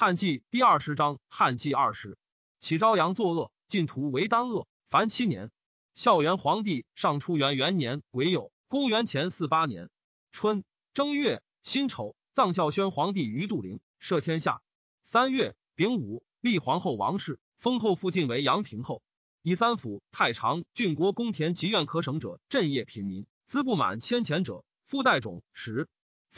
汉纪第二十章，汉纪二十，启昭阳作恶，晋图为丹恶，凡七年。孝元皇帝上初元元年癸酉，公元前四八年春正月辛丑，葬孝宣皇帝于杜陵，赦天下。三月丙午，立皇后王氏，封后父晋为阳平后。以三府太常、郡国公田及院可省者镇业贫民，资不满千钱者，附带种十。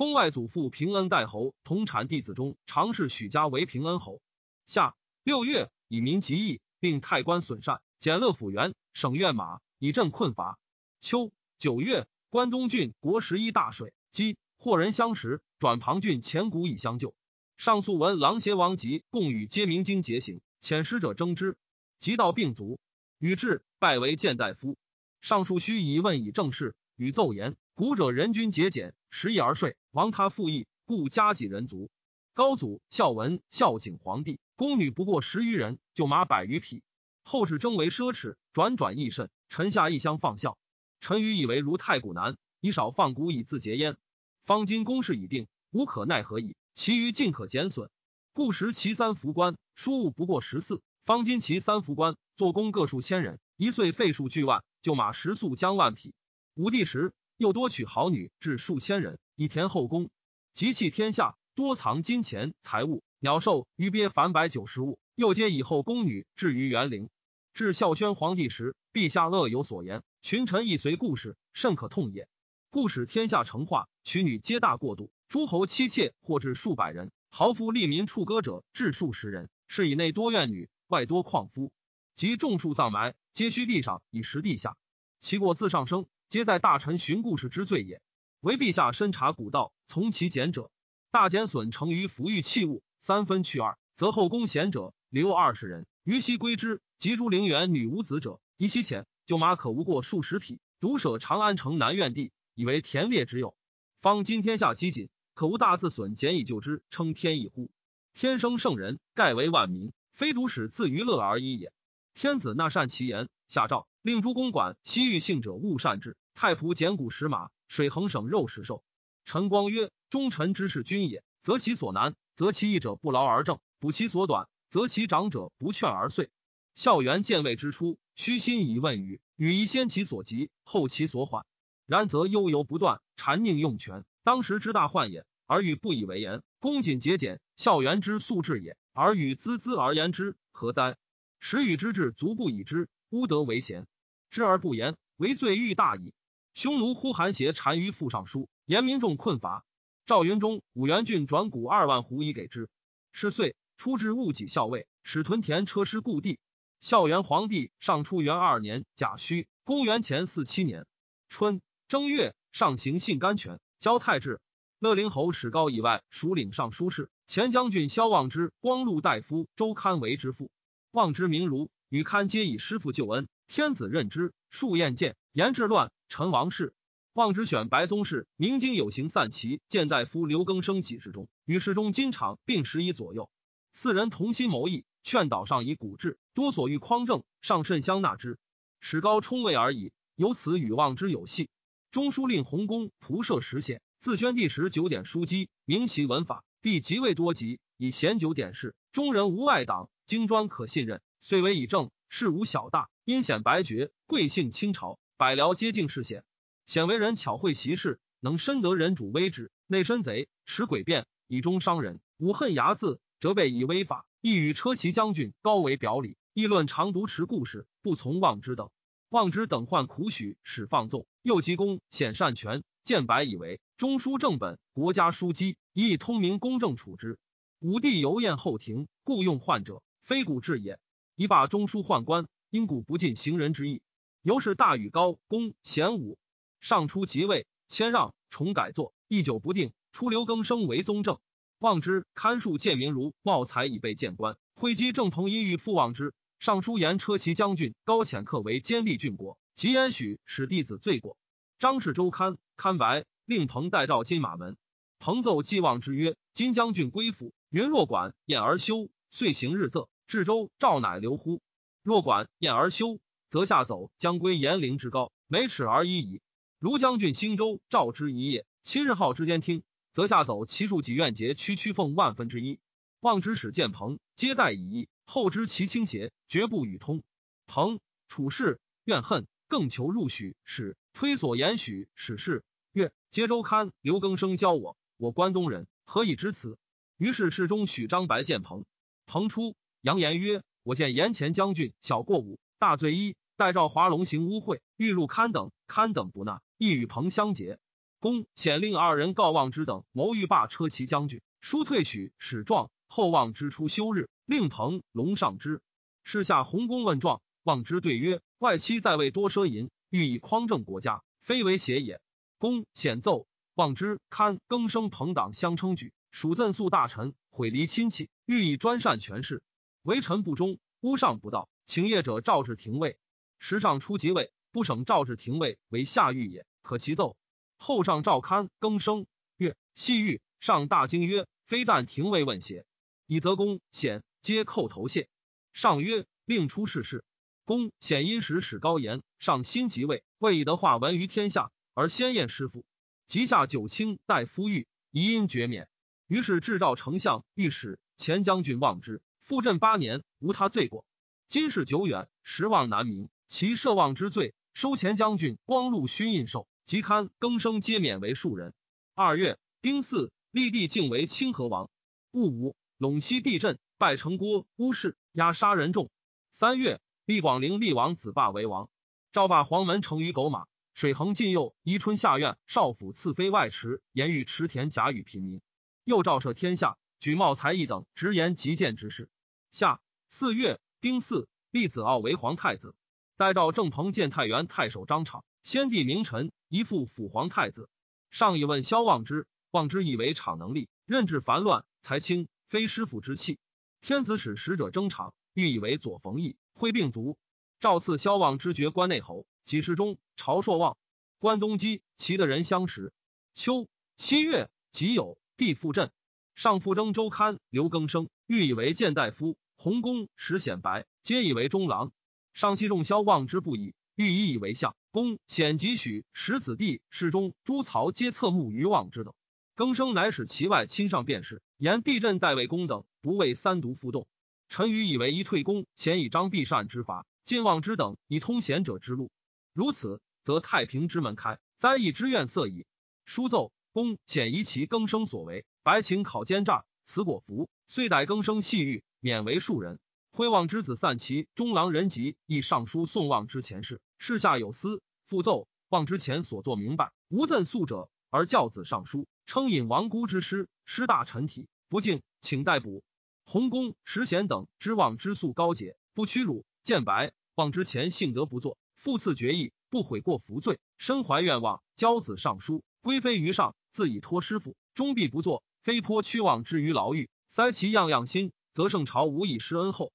封外祖父平恩代侯，同产弟子中常侍许家为平恩侯。夏六月，以民疾役，令太官损善，减乐府员，省院马，以镇困乏。秋九月，关东郡国十一大水，积获人相识，转庞郡前谷以相救。上诉闻狼邪王吉共与皆明经节行，遣使者争之，即到病卒，与至，拜为谏大夫。上述须以问以正事，与奏言。古者人均节俭，食易而睡，亡他复义，故家己人足。高祖孝文孝景皇帝，宫女不过十余人，就马百余匹。后世争为奢侈，转转益甚。臣下一相放孝。臣愚以为如太古难，以少放谷以自节焉。方今公事已定，无可奈何矣。其余尽可减损。故时其三服官，书务不过十四。方今其三服官，做工各数千人，一岁费数巨万，就马食粟将万匹。武帝时。又多娶好女，至数千人，以填后宫，集弃天下，多藏金钱财物、鸟兽、鱼鳖凡百九十物。又皆以后宫女置于园陵。至孝宣皇帝时，陛下恶有所言，群臣亦随故事，甚可痛也。故使天下成化，娶女皆大过度，诸侯妻妾或至数百人，豪夫利民处歌者至数十人。是以内多怨女，外多旷夫，及众数葬埋，皆须地上以食地下，其过自上升。皆在大臣寻故事之罪也。唯陛下深察古道，从其简者，大减损成于服御器物，三分去二，则后宫贤者留二十人，余悉归之。及诸陵园女无子者，以其浅，就马可无过数十匹，独舍长安城南苑地，以为田猎之用。方今天下饥馑，可无大自损，减以救之，称天意乎？天生圣人，盖为万民，非独使自娱乐而已也。天子纳善其言，下诏令诸公馆西域幸者勿善治。太仆简谷食马，水衡省肉食兽。陈光曰：忠臣之事君也，择其所难，择其义者不劳而正；补其所短，择其长者不劝而遂。孝元建位之初，虚心以问语，语宜先其所急，后其所缓。然则悠游不断，谗佞用权，当时之大患也。而欲不以为言，恭谨节俭，孝元之素质也。而与孜孜而言之，何哉？时与之志足不以之，乌德为贤，知而不言，为罪欲大矣。匈奴呼韩邪单于复上书，言民众困乏。赵云中五原郡转谷二万斛以给之。是岁，出至戊己校尉，使屯田车师故地。孝元皇帝上初元二年甲戌，公元前四七年春正月，上行信甘泉，交太治。乐陵侯史高以外，属领尚书事。前将军萧望之、光禄大夫周堪为之父。望之名儒，与堪皆以师父救恩。天子任之，数宴见，言治乱。陈王氏望之选白宗室，明经有行散骑见大夫刘更生几事中，与世中金场并十一左右，四人同心谋议，劝导上以古制，多所欲匡正，上甚相纳之。史高冲位而已，由此与望之有隙。中书令弘公仆射实显，自宣帝时九点书机，明其文法，必极为多疾，以贤九典事，中人无外党，精专可信任，遂为以正，事无小大，因显白绝，贵姓清朝。百僚皆敬世显，显为人巧会习事，能深得人主威之。内身贼，持诡辩，以中伤人。武恨睚眦，责备以威法。亦与车骑将军高为表里，议论常独持故事，不从望之等。望之等患苦许，使放纵。又急公显善权，见白以为中书正本，国家书机，以通明公正处之。武帝游宴后庭，故用患者，非古制也。以罢中书宦官，因古不尽行人之意。由是大禹高公贤武上初即位，谦让重改作，一久不定。出刘更生为宗正，望之堪数建明如茂才以备谏官。会稽郑彭因欲复望之，尚书言车骑将军高潜客为监吏郡国，即焉许使弟子罪过。张氏周刊刊白，令彭代召金马门。彭奏既望之曰：“金将军归府，云若管晏而休，遂行日仄。至州赵乃留乎？若管晏而休。”则下走将归延陵之高，每尺而已矣。如将军兴州召之一夜，七日号之间听，则下走其数几愿节区区奉万分之一。望之使见鹏，接待以义。后知其倾斜，绝不与通。彭处事怨恨，更求入许使，推所言许使事。曰：皆周刊刘更生教我，我关东人，何以知此？于是侍中许张白见鹏。鹏出，扬言曰：我见言前将军小过五，大罪一，待召华龙行污秽，欲入刊等，刊等不纳，亦与鹏相结。公显令二人告望之等谋欲罢车骑将军，书退许使状。后望之出休日，令彭龙上之。是下弘公问状，望之对曰：“外戚在位多奢淫，欲以匡正国家，非为邪也。”公显奏望之，堪更生朋党相称举，属赠肃大臣，毁离亲戚，欲以专擅权势，为臣不忠，屋上不道，请业者召至廷尉。时上初即位，不省赵至廷尉为下狱也，可其奏。后上召堪更生曰：“细狱上大惊曰：‘非但廷尉问邪？’”以则公显皆叩头谢。上曰：“令出世事。”公显因时使高言，上新即位，未以德化闻于天下，而先验师父。即下九卿待夫狱，疑因绝免。于是制诏丞相、御史、前将军望之，复镇八年，无他罪过。今事久远，实望难明。其涉望之罪，收前将军光禄勋印绶，即堪更生皆免为庶人。二月，丁巳，立帝敬为清河王。戊午。陇西地震，败城郭乌氏，压杀人众。三月，立广陵立王子霸为王。赵霸黄门成于狗马，水衡晋右宜春下院少府赐妃外池，言欲池田甲与平民。又诏赦天下，举茂才义等直言极谏之事。下四月，丁巳，立子傲为皇太子。代诏郑鹏见太原太守张敞，先帝名臣，一父辅皇太子。上以问萧望之，望之以为敞能力，任治繁乱，才清。非师傅之器，天子使使者征场，欲以为左冯异，会并卒。赵赐萧望之爵关内侯，几世中朝朔望。关东基，齐的人相识。秋七月，己酉，帝复镇。上复征周刊刘更生，欲以为谏大夫。弘公石显白，皆以为中郎。上期众萧望之不已，欲以以为相。公显即许使子弟侍中诸曹皆侧目于望之等。更生乃使其外亲上便是。言地震代为公等不为三毒复动，臣愚以为一退公显以张必善之法，晋望之等以通贤者之路。如此，则太平之门开，灾异之愿色矣。书奏公显疑其更生所为，白请考奸诈，此果服，遂逮更生细狱，免为庶人。徽望之子散骑中郎人吉亦上书送望之前事，事下有司，复奏望之前所作明白，无赠诉者，而教子上书。称引亡孤之师，师大臣体不敬，请逮捕。洪公石贤等知望之素高洁，不屈辱。见白望之前性德不作，复赐决意，不悔过服罪，身怀愿望，教子上书，归非于上，自以托师傅，终必不作。非颇屈望之于牢狱，塞其样样心，则圣朝无以施恩厚。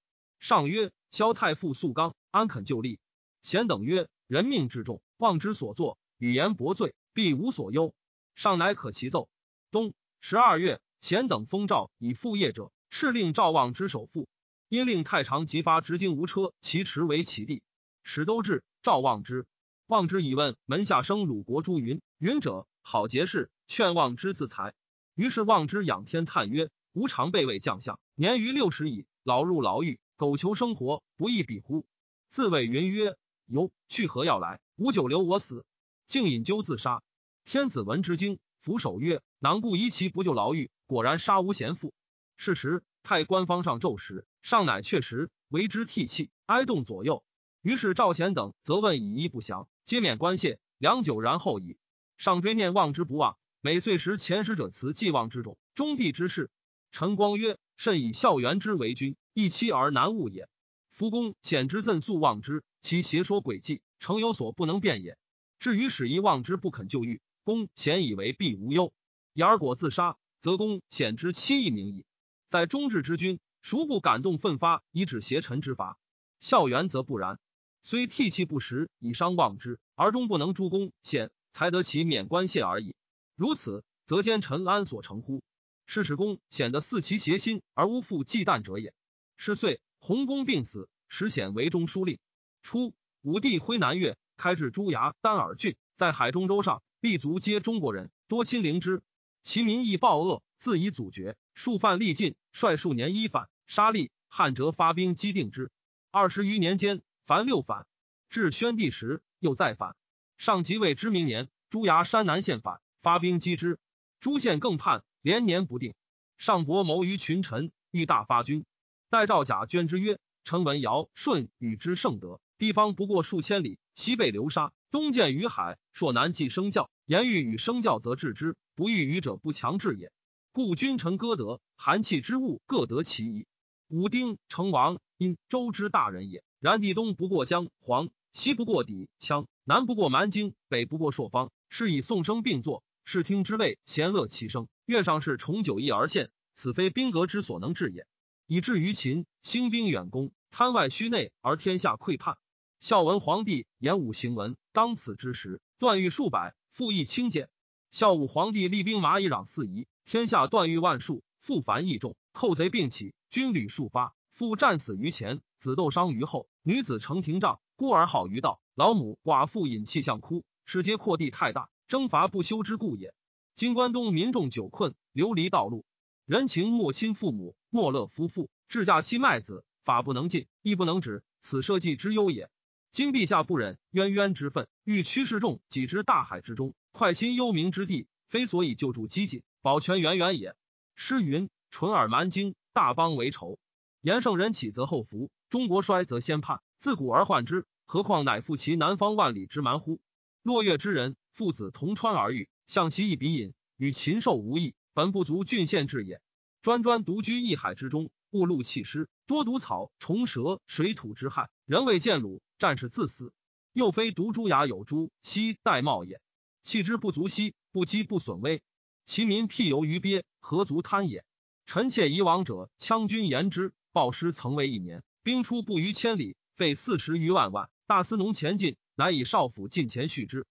上曰：萧太傅素刚，安肯就立？贤等曰：人命之重，望之所作，语言薄罪，必无所忧。上乃可其奏。冬十二月，贤等封诏以复业者，敕令赵望之首富。因令太常即发直经无车，其持为其地。使都至，赵望之。望之以问门下生鲁国诸云云者，好节事，劝望之自裁。于是望之仰天叹曰：“吾常备位将相，年逾六十矣，老入牢狱，苟求生活，不亦比乎？”自谓云曰：“由去何要来？吾久留我死，竟引咎自杀。”天子闻之惊，俯首曰：“囊故疑其不就牢狱，果然杀无贤妇。”是时太官方上奏时，上乃确实，为之涕泣，哀动左右。于是赵贤等则问以一不详，皆免官谢。良久，然后已。上追念望之不忘，每岁时前使者辞既望之种，中帝之事。陈光曰：“甚以孝元之为君，一妻而难悟也。夫公显之赠肃望之，其邪说诡计，诚有所不能辩也。至于使一望之不肯就狱。”公显以为必无忧，而果自杀，则公显之妻亦名矣。在忠志之君，孰不感动奋发以止邪臣之法？孝元则不然，虽涕泣不食以伤望之，而终不能诛公显，才得其免官谢而已。如此，则奸臣安所成乎？是使公显得似其邪心而无复忌惮者也。是岁，弘公病死，时显为中书令。初，武帝挥南越，开至朱崖、丹耳郡，在海中州上。立足皆中国人，多亲邻之。其民亦暴恶，自以祖绝，数犯历尽，率数年一反，杀吏。汉哲发兵击定之。二十余年间，凡六反。至宣帝时，又再反。上即位之明年，朱崖山南县反，发兵击之。朱县更叛，连年不定。上伯谋于群臣，欲大发军。待赵甲捐之曰：“臣闻尧舜与之圣德，地方不过数千里，西被流沙，东见于海，朔南继生教。言欲与生教，则治之；不欲与者，不强治也。故君臣歌德，寒气之物各得其宜。武丁成王，因周之大人也。然地东不过江黄，西不过氐羌，南不过蛮荆，北不过朔方，是以宋声并作，视听之类，咸乐其声。愿上士重九义而献，此非兵革之所能治也。”以至于秦兴兵远攻，贪外虚内，而天下溃叛。孝文皇帝演武行文，当此之时，断狱数百，复议轻简。孝武皇帝立兵马以攘四夷，天下断狱万数，复繁益众，寇贼并起，军旅数发，复战死于前，子斗伤于后，女子成廷杖，孤儿好于道，老母寡妇引气向哭，使皆扩地太大，征伐不休之故也。今关东民众久困，流离道路。人情莫亲父母，莫乐夫妇。至嫁妻卖子，法不能禁，亦不能止。此社稷之忧也。今陛下不忍冤冤之愤，欲驱世众己之大海之中，快心幽冥之地，非所以救助积谨，保全源源也。诗云：“淳尔蛮荆，大邦为仇。言圣人起则后福，中国衰则先叛。自古而患之，何况乃复其南方万里之蛮乎？落月之人，父子同川而遇，向其一鼻饮，与禽兽无异。”本不足郡县治也，专专独居一海之中，误路弃师，多毒草虫蛇，水土之害，人未见鲁，战士自死。又非独朱牙有诸悉玳瑁也，弃之不足惜，不积不损威。其民辟游于鳖，何足贪也？臣妾以往者，羌军言之，暴师曾为一年，兵出不逾千里，费四十余万万。大司农前进，乃以少府进前续之。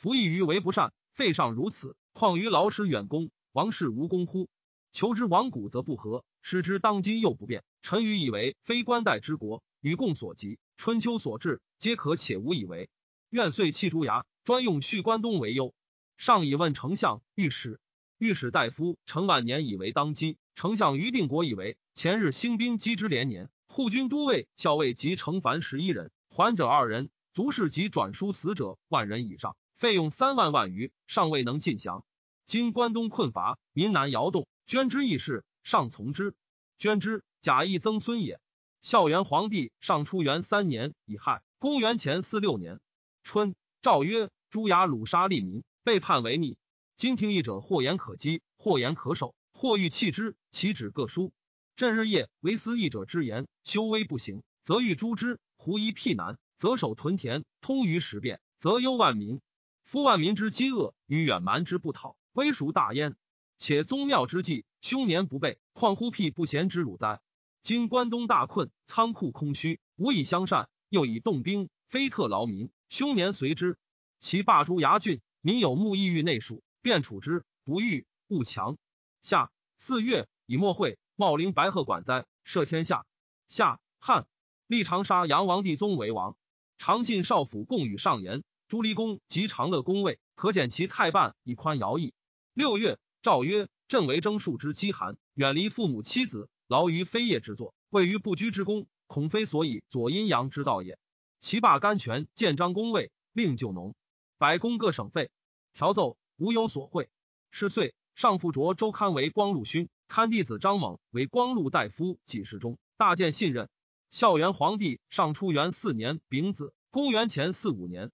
服役于为不善，废上如此，况于劳师远攻？王室无功乎？求之亡古则不和，失之当今又不变。臣愚以为非官代之国，与共所及，春秋所至，皆可且无以为。愿遂弃诸牙，专用续关东为忧。上以问丞相、御史、御史大夫陈万年以为当今。丞相于定国以为前日兴兵击之连年，护军都尉、校尉及成凡十一人，还者二人，卒士及转书死者万人以上，费用三万万余，尚未能尽降。今关东困乏，民难摇动，捐之义事，上从之。捐之，假意曾孙也。孝元皇帝上初元三年乙亥，公元前四六年春，诏曰：朱牙鲁杀利民，被判为逆。今听议者，或言可击，或言可守，或欲弃之，其旨各殊。朕日夜为思议者之言，修威不行，则欲诛之；胡夷辟难，则守屯田，通于时变，则忧万民。夫万民之饥饿，与远蛮之不讨。危孰大焉？且宗庙之计，凶年不备，况乎辟不贤之辱哉？今关东大困，仓库空虚，无以相善，又以动兵，非特劳民，凶年随之。其霸诸牙郡，民有目意欲内属，便处之，不欲勿强。夏四月，以莫会茂陵白鹤馆哉，赦天下。夏汉立长沙阳王帝宗为王，长信少府共与上言，朱离公及长乐公位，可减其太半，以宽徭役。六月，诏曰：“朕为征戍之饥寒，远离父母妻子，劳于非业之作，位于不居之功，恐非所以左阴阳之道也。”其罢甘泉，建章公位，令就农，百公各省费。条奏无有所会。是岁，上父着周刊为光禄勋，刊弟子张猛为光禄大夫，几事中，大见信任。孝元皇帝上初元四年丙子，公元前四五年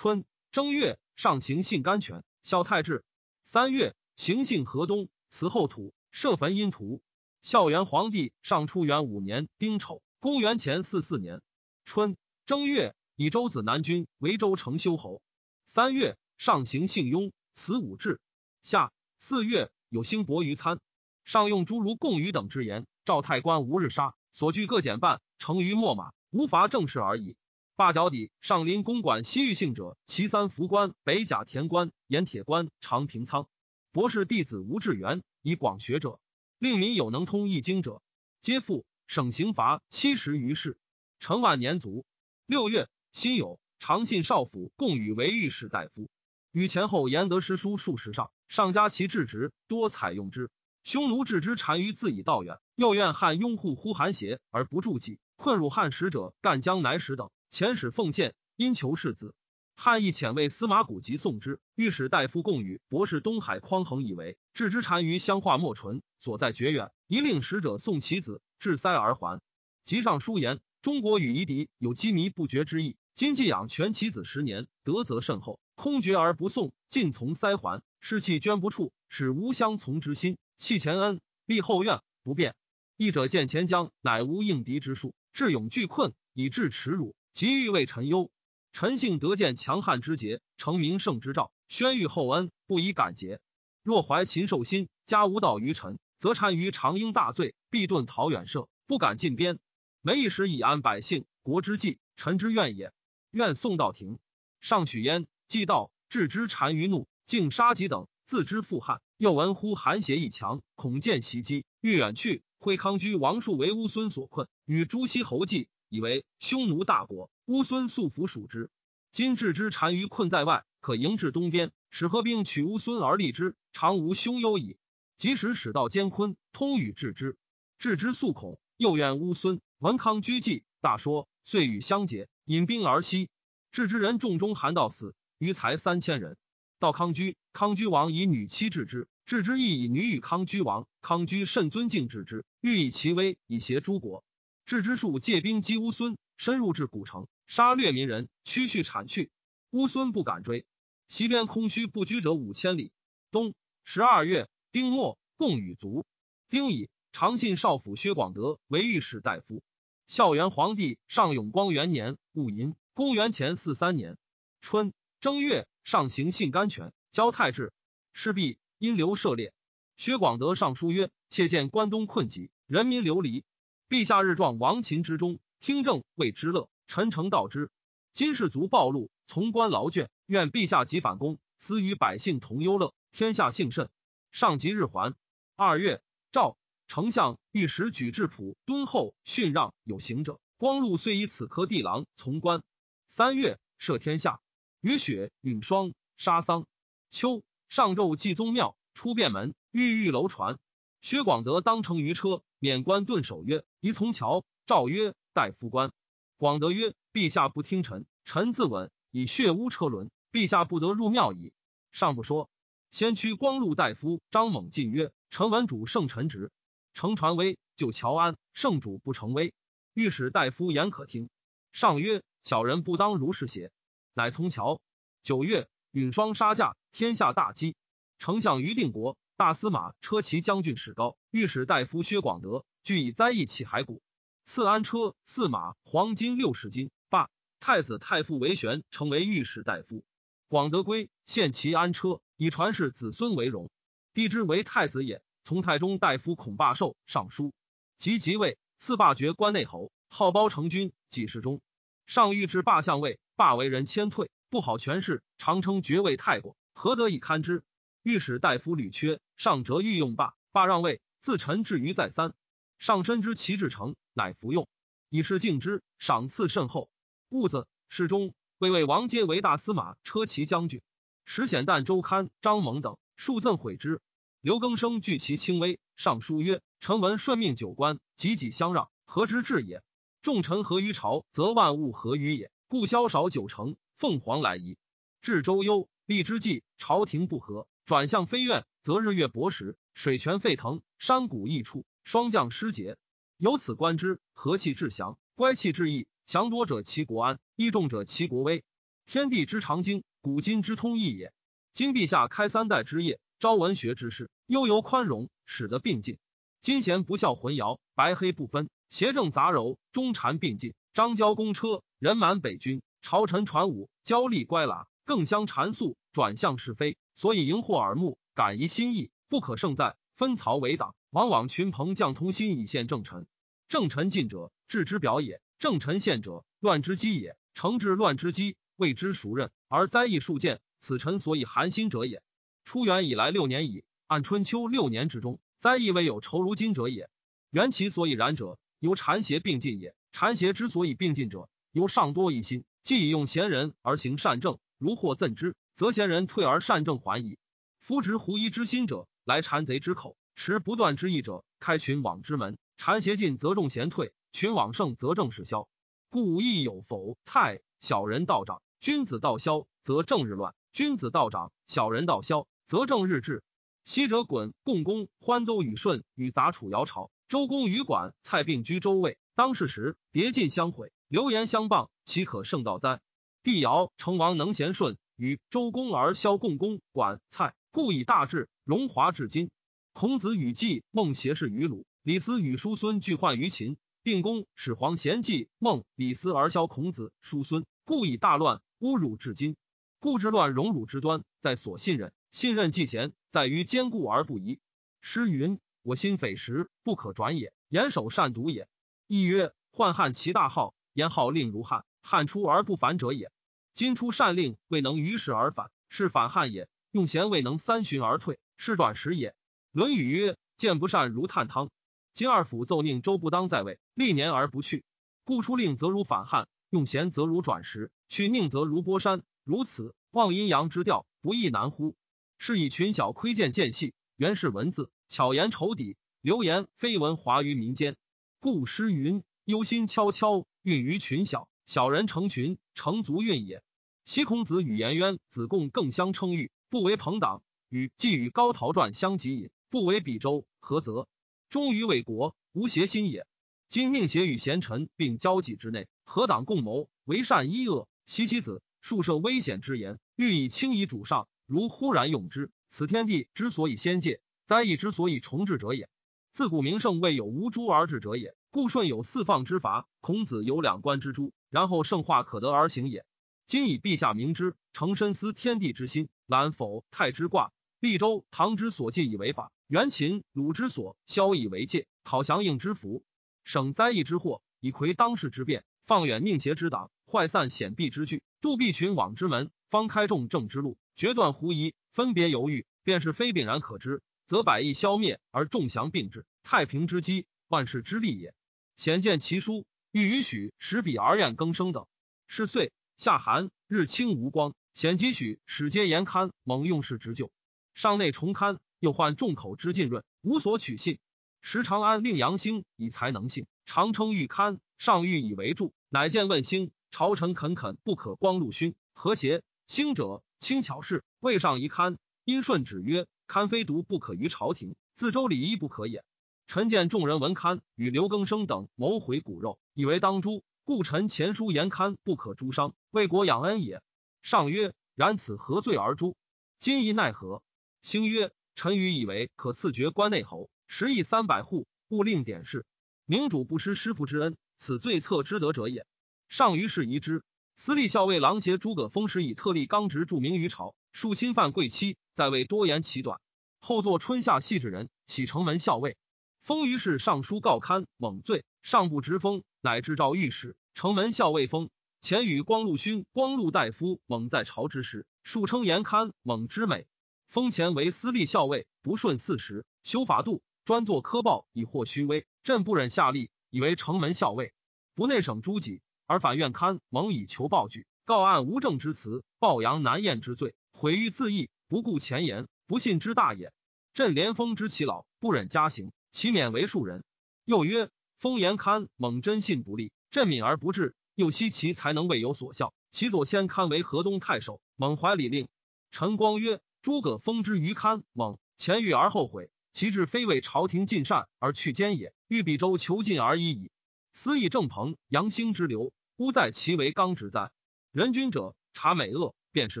春正月，上行信甘泉，孝太治。三月，行幸河东，祠后土，设坟阴图。孝元皇帝上初元五年丁丑，公元前四四年春正月，以周子南君为周成修侯。三月，上行幸雍，祠武志。夏四月，有兴伯于参，上用诸如贡于等之言。赵太官无日杀，所据各减半，成于秣马，无伐正事而已。八角底上林公馆西域姓者，其三福官、北甲田官、盐铁官、长平仓。博士弟子吴志元以广学者，令民有能通易经者，皆复省刑罚七十余世。成万年卒。六月，辛酉，长信少府共与为御史大夫，与前后言得诗书数十上，上加其治职，多采用之。匈奴置之单于自以道远，又怨汉拥护呼韩邪而不助己，困辱汉使者干将乃使等，遣使奉献，因求世子。汉亦遣为司马古及送之，御史大夫贡与博士东海匡衡以为置之单于相化莫纯，所在绝远，一令使者送其子至塞而还。即上书言：中国与夷狄有羁縻不绝之意，今既养全其子十年，德则甚厚。空绝而不送，尽从塞还，士气捐不处，使无相从之心。弃前恩，立后怨，不变。义者见前将，乃无应敌之术，智勇俱困，以致耻辱，急欲为臣忧。臣幸得见强悍之节，成名圣之兆，宣谕厚恩，不以感节。若怀禽兽心，加无道于臣，则单于常应大罪，必遁逃远涉，不敢进边。每一时以安百姓，国之计，臣之愿也。愿宋道庭上许焉，既道置之单于怒，竟杀己等，自知负汉。又闻呼韩邪一强，恐见袭击，欲远去。会康居王树为乌孙所困，与朱熹侯计，以为匈奴大国。乌孙素服属之，今置之单于困在外，可迎至东边，使合兵取乌孙而立之，常无凶忧矣。即使使到监昆，通与置之，置之素恐，又怨乌孙。文康居计，大说，遂与相结，引兵而西。置之人众中，韩道死，余才三千人。到康居，康居王以女妻置之，置之亦以女与康居王。康居甚尊敬置之，欲以其威以挟诸国。置之数借兵击乌孙，深入至古城。杀掠民人，驱去铲去。乌孙不敢追。西边空虚不居者五千里。冬十二月，丁末，贡与卒。丁乙，长信少府薛广德为御史大夫。孝元皇帝上永光元年戊寅，公元前四三年春正月，上行信甘泉，交太治。事毕，因流涉猎。薛广德上书曰：“妾见关东困急，人民流离。陛下日状亡秦之中，听政谓之乐。”臣诚道之，今士卒暴露，从官劳倦，愿陛下即反攻，思与百姓同忧乐，天下幸甚。上即日还。二月，诏丞相御史举质朴敦厚逊让有行者，光禄遂以此科地郎从官。三月，赦天下。雨雪允霜，杀丧。秋，上昼祭宗庙，出便门，御御楼船。薛广德当乘于车，免官顿首曰：“宜从桥。”诏曰：“待夫官。”广德曰：“陛下不听臣，臣自刎，以血污车轮，陛下不得入庙矣。”上不说。先驱光禄大夫张猛进曰：“臣闻主圣臣职，乘传威就乔安，圣主不成威。御史大夫言可听。”上曰：“小人不当如是邪？”乃从乔。九月，允霜杀驾，天下大饥。丞相于定国、大司马车骑将军史高、御史大夫薛广德俱以灾异起骸骨。赐安车驷马黄金六十斤，罢太子太傅为玄，成为御史大夫。广德归献其安车，以传世子孙为荣。帝之为太子也，从太中大夫孔霸寿上书，即即位，赐霸爵关内侯，号包成君，几世中。上谕至霸相位，霸为人谦退，不好权势，常称爵位太过，何得以堪之？御史大夫吕缺，上折御用霸，霸让位，自臣至于再三。上深知其至诚，乃服用，以示敬之，赏赐甚厚。戊子，侍中魏魏王阶为大司马、车骑将军。时显旦周刊张猛等数赠毁之。刘更生惧其轻微，上书曰：“臣闻顺命九官，己己相让，何之至也？众臣合于朝，则万物合于也。故萧少九成，凤凰来仪。至周幽，立之际，朝廷不和，转向飞院，则日月薄时，水泉沸腾，山谷异处。”霜降失节，由此观之，和气至祥，乖气至义。祥多者其国安，义重者其国威。天地之常经，古今之通义也。今陛下开三代之业，招文学之士，悠游宽容，使得并进。今贤不孝混淆，白黑不分，邪正杂糅，中禅并进。张交公车，人满北军，朝臣传武，交力乖喇，更相缠诉，转向是非，所以荧惑耳目，感疑心意，不可胜在。分曹为党，往往群朋将通心以献正臣。正臣进者，治之表也；正臣献者，乱之机也。诚治乱之机，谓之熟任，而灾异数见，此臣所以寒心者也。初元以来六年矣，按春秋六年之中，灾异未有愁如今者也。缘其所以然者，由禅邪并进也。禅邪之所以并进者，由上多疑心，既以用贤人而行善政，如获赠之，则贤人退而善政还矣。夫执狐疑之心者。来谗贼之口，持不断之意者，开群往之门。谗邪尽则众贤退，群往盛则正事消。故亦有否太小人道长，君子道消则正日乱；君子道长，小人道消则正日治。昔者滚共工欢都与顺与杂处姚朝，周公与管蔡并居周魏。当世时，迭进相毁，流言相谤，岂可胜道哉？帝尧成王能贤顺，与周公而消共工管蔡，故以大治荣华至今。孔子与季孟挟事于鲁，李斯与叔孙俱患于秦。定公始皇贤季孟李斯而消孔子叔孙，故以大乱侮辱至今。故之乱荣辱之端，在所信任。信任既贤，在于坚固而不移。诗云：“我心匪石，不可转也；严守善独也。”亦曰：“宦汉其大号，言号令如汉。汉出而不反者也。今出善令，未能于时而反，是反汉也；用贤未能三旬而退，是转时也。”《论语》曰：“见不善如探汤。”今二府奏宁周不当在位，历年而不去，故出令则如反汉，用贤则如转时，去宁则如波山。如此，望阴阳之调，不亦难乎？是以群小窥见见细，原是文字巧言仇底，流言绯闻华于民间。故诗云：“忧心悄悄，运于群小；小人成群，成足运也。”昔孔子与颜渊、子贡更相称誉，不为朋党；与既与高陶传相及也，不为比周，何则？忠于为国，无邪心也。今宁邪与贤臣并交际之内，何党共谋，为善一恶？其其子，数设危险之言，欲以轻夷主上，如忽然用之。此天地之所以先界，灾异之所以重治者也。自古名圣未有无诸而治者也，故舜有四放之法，孔子有两官之诛，然后圣化可得而行也。今以陛下明之，诚深思天地之心，览否太之卦，立周唐之所禁以为法，元秦鲁之所消以为戒，讨降应之福，省灾异之祸，以魁当世之变，放远宁邪之党，坏散险避之惧，杜必群往之门，方开众政之路，决断狐疑，分别犹豫，便是非炳然可知。则百亿消灭而众祥并至，太平之基，万世之利也。显见其书，欲与许使彼而愿更生等。是岁夏寒，日清无光，显几许始皆言堪，猛用事执旧。上内重刊，又患众口之浸润，无所取信。时长安令杨兴以才能性，常称欲刊，上欲以为助，乃见问兴，朝臣恳恳不可光禄勋，何邪？兴者轻巧事，未上一刊，因顺旨曰。堪非独不可于朝廷，自周礼仪不可也。臣见众人闻堪与刘更生等谋毁骨肉，以为当诛，故臣前书言堪不可诛伤，为国养恩也。上曰：然此何罪而诛？今宜奈何？兴曰：臣愚以为可赐爵关内侯，十亿三百户，勿令典事。明主不失师父之恩，此罪策之德者也。上于是疑之。司隶校尉郎协诸葛丰时以特立刚直著名于朝，数侵犯贵戚。在位多言其短，后作春夏系之人，启城门校尉。封于是上书告刊，猛罪，上不直封，乃至诏御史。城门校尉封前与光禄勋、光禄大夫猛在朝之时，数称严刊猛之美。封前为私立校尉，不顺四时，修法度，专作科报以获虚威。朕不忍下吏，以为城门校尉，不内省诸己，而反愿刊猛以求报举，告案无证之词，报扬难验之罪，毁誉自缢。不顾前言，不信之大也。朕连封之其老，不忍加刑，其免为庶人。又曰：封言堪猛真信不立，朕敏而不治。又惜其才能未有所效，其左先堪为河东太守，猛怀礼令。陈光曰：诸葛封之于堪猛，前遇而后悔，其志非为朝廷尽善而去奸也，欲比周求进而已矣。私以郑鹏、杨兴之流，吾在其为刚直哉？人君者，察美恶，辨是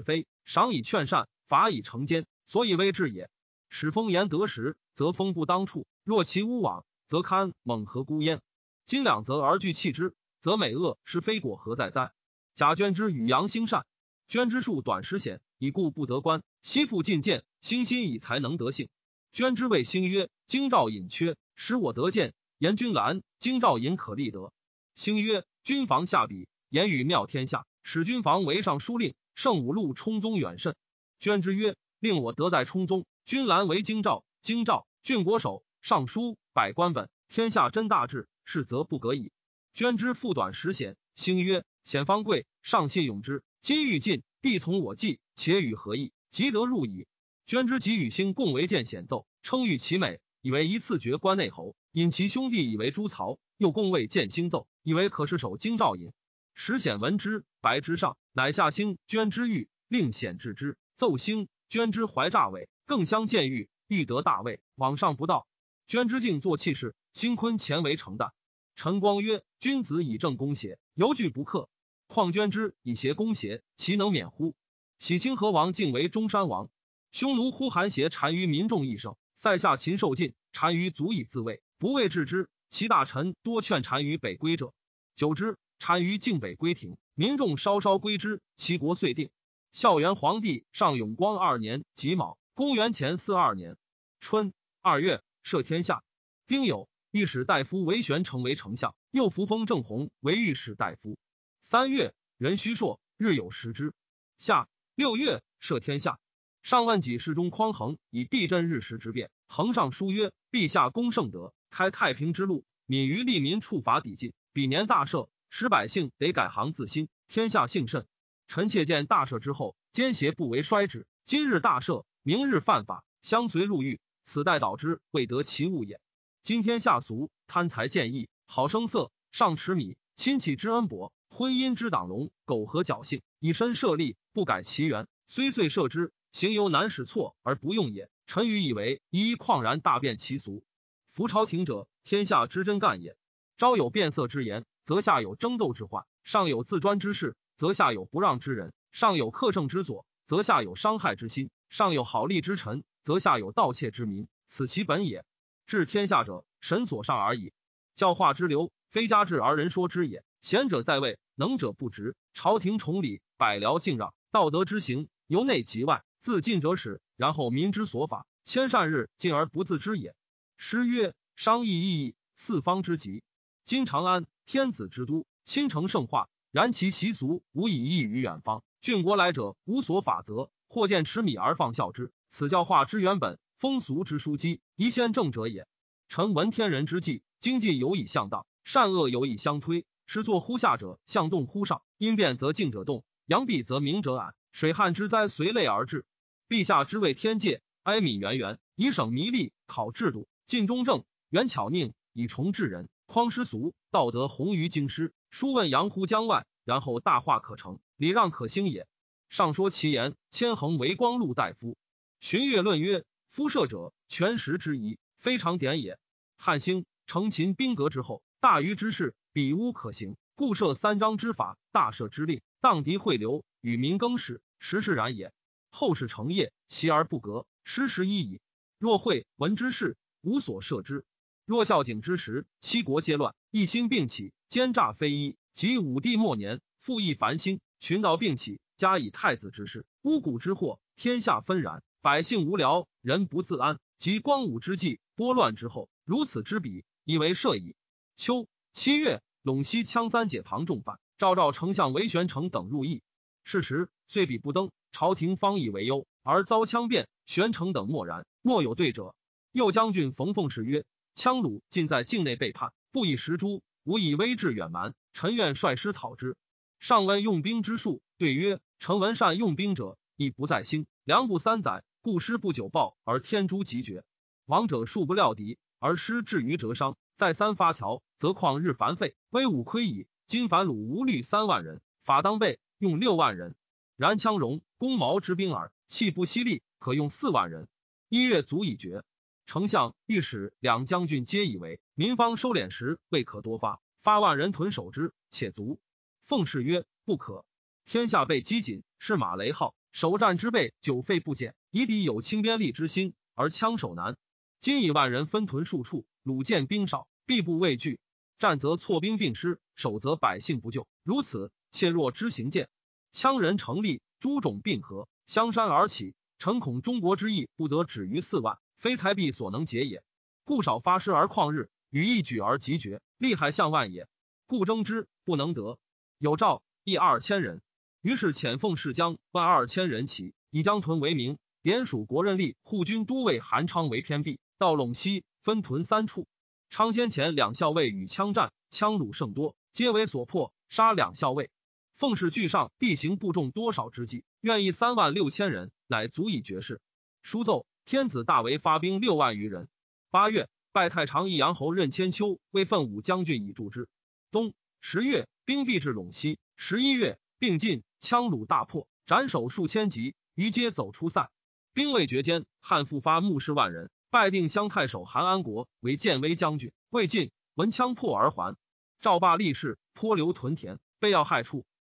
非，赏以劝善。罚以惩奸，所以为治也。使风言得时，则风不当处；若其无往，则堪猛何孤焉。今两则而俱弃之，则美恶是非果何在哉？贾捐之与杨兴善，捐之术短时险，以故不得官。西复进谏，兴心以才能得幸。捐之谓兴曰：“京兆隐缺，使我得见。言君兰，京兆隐可立德。”兴曰：“君防下笔，言语妙天下，使君防为尚书令，圣五路充宗远甚。”捐之曰：“令我得在充宗，君兰为京兆，京兆郡国守，尚书百官本，天下真大治，是则不可矣。”捐之复短时显，兴曰：“显方贵，上信用之。今欲进，帝从我计，且与何意？即得入矣。”捐之及与兴共为见显奏，称誉其美，以为一次爵关内侯。引其兄弟以为诸曹，又共为见兴奏，以为可是守京兆尹。时显闻之，白之上，乃下兴捐之狱，令显治之。奏兴捐之怀诈伪，更相见狱，欲得大位，往上不到。捐之敬作气势，兴坤前为承担。陈光曰：“君子以正攻邪，犹惧不克。况捐之以邪攻邪，其能免乎？”喜清河王敬为中山王，匈奴呼韩邪单于民众一生，塞下禽兽尽，单于足以自卫。不为治之，其大臣多劝单于北归者。久之，单于竟北归庭，民众稍稍归之，其国遂定。孝元皇帝上永光二年己卯，公元前四二年春二月，赦天下。丁酉，御史大夫韦玄成为丞相，又扶封郑弘为御史大夫。三月，壬戌朔，日有食之。夏六月，赦天下。上万己世中匡衡以地震日时之变，衡上书曰：“陛下功圣德。”开太平之路，敏于利民，处罚抵禁。比年大赦，使百姓得改行自新，天下幸甚。臣妾见大赦之后，奸邪不为衰止。今日大赦，明日犯法，相随入狱，此待导之，未得其物也。今天下俗，贪财见义，好声色，上持米，亲戚之恩薄，婚姻之党龙，苟合侥幸，以身设利，不改其缘，虽遂设之，行犹难使错而不用也。臣愚以为一旷然大变其俗。服朝廷者，天下之真干也。朝有变色之言，则下有争斗之患；上有自专之事，则下有不让之人；上有克胜之左，则下有伤害之心；上有好利之臣，则下有盗窃之民。此其本也。治天下者，神所上而已。教化之流，非家治而人说之也。贤者在位，能者不直。朝廷崇礼，百僚敬让，道德之行，由内及外，自尽者始，然后民之所法，千善日进而不自知也。诗曰：“商议意义，四方之极。今长安，天子之都，倾城盛化。然其习俗无以异于远方。郡国来者，无所法则，或见持米而放孝之。此教化之原本，风俗之枢机，宜先正者也。臣闻天人之际，经济有以向道，善恶有以相推。是作乎下者，向动乎上。因变则静者动，阳蔽则明者暗。水旱之灾随类而至。陛下之谓天界，哀悯源源，以省弥利，考制度。”尽忠正，远巧佞，以崇治人。匡师俗，道德宏于京师。书问扬乎江外，然后大化可成，礼让可兴也。上说其言，千衡为光禄大夫。荀悦论曰：夫射者，全时之宜，非常典也。汉兴成秦兵革之后，大虞之事，比乌可行，故设三章之法，大赦之令，荡涤汇流，与民更始，实是然也。后世成业，习而不革，失时已矣。若会闻之事。无所设之。若孝景之时，七国皆乱，一心并起，奸诈非一。及武帝末年，复议繁兴，群盗并起，加以太子之事，巫蛊之祸，天下纷然，百姓无聊，人不自安。及光武之际，拨乱之后，如此之比，以为赦矣。秋七月，陇西羌三解庞众犯，赵赵丞相韦玄成等入邑。是时，岁比不登，朝廷方以为忧，而遭羌变，玄成等默然，莫有对者。右将军冯凤氏曰：“羌虏尽在境内背叛，不以食诛，无以威志远蛮。臣愿率师讨之。”上问用兵之术，对曰：“臣闻善用兵者，亦不在兴。良不三载，故师不久报而天诛即绝。王者数不料敌，而师至于折伤，再三发条，则旷日繁费，威武亏矣。今凡虏无虑三万人，法当备用六万人。然羌戎弓矛之兵耳，气不犀利，可用四万人，一月足以绝。”丞相、御史两将军皆以为民方收敛时未可多发，发万人屯守之，且足。奉氏曰：“不可。天下被饥馑，是马雷号，守战之备久废不减，以敌有轻边利之心，而枪守难。今以万人分屯数处，鲁见兵少，必不畏惧。战则错兵并失，守则百姓不救。如此，切若之行见。羌人成立，诸种并合，相山而起。诚恐中国之意不得止于四万。”非财币所能解也，故少发师而旷日，与一举而即绝，利害向万也。故争之不能得。有诏一二千人，于是遣奉氏将万二千人起，以江屯为名，点属国任吏护军都尉韩昌为偏僻，到陇西分屯三处。昌先前两校尉与羌战，羌虏甚多，皆为所破，杀两校尉。奉氏据上地形部众多少之计，愿意三万六千人，乃足以绝世。书奏。天子大为发兵六万余人，八月，拜太常益阳侯任千秋为奋武将军，以助之。冬十月，兵必至陇西。十一月，并进，羌虏大破，斩首数千级，余皆走出塞。兵未绝间，汉复发牧师万人，拜定襄太守韩安国为建威将军。魏晋，闻羌破而还。赵霸立誓，颇留屯田，备要害处。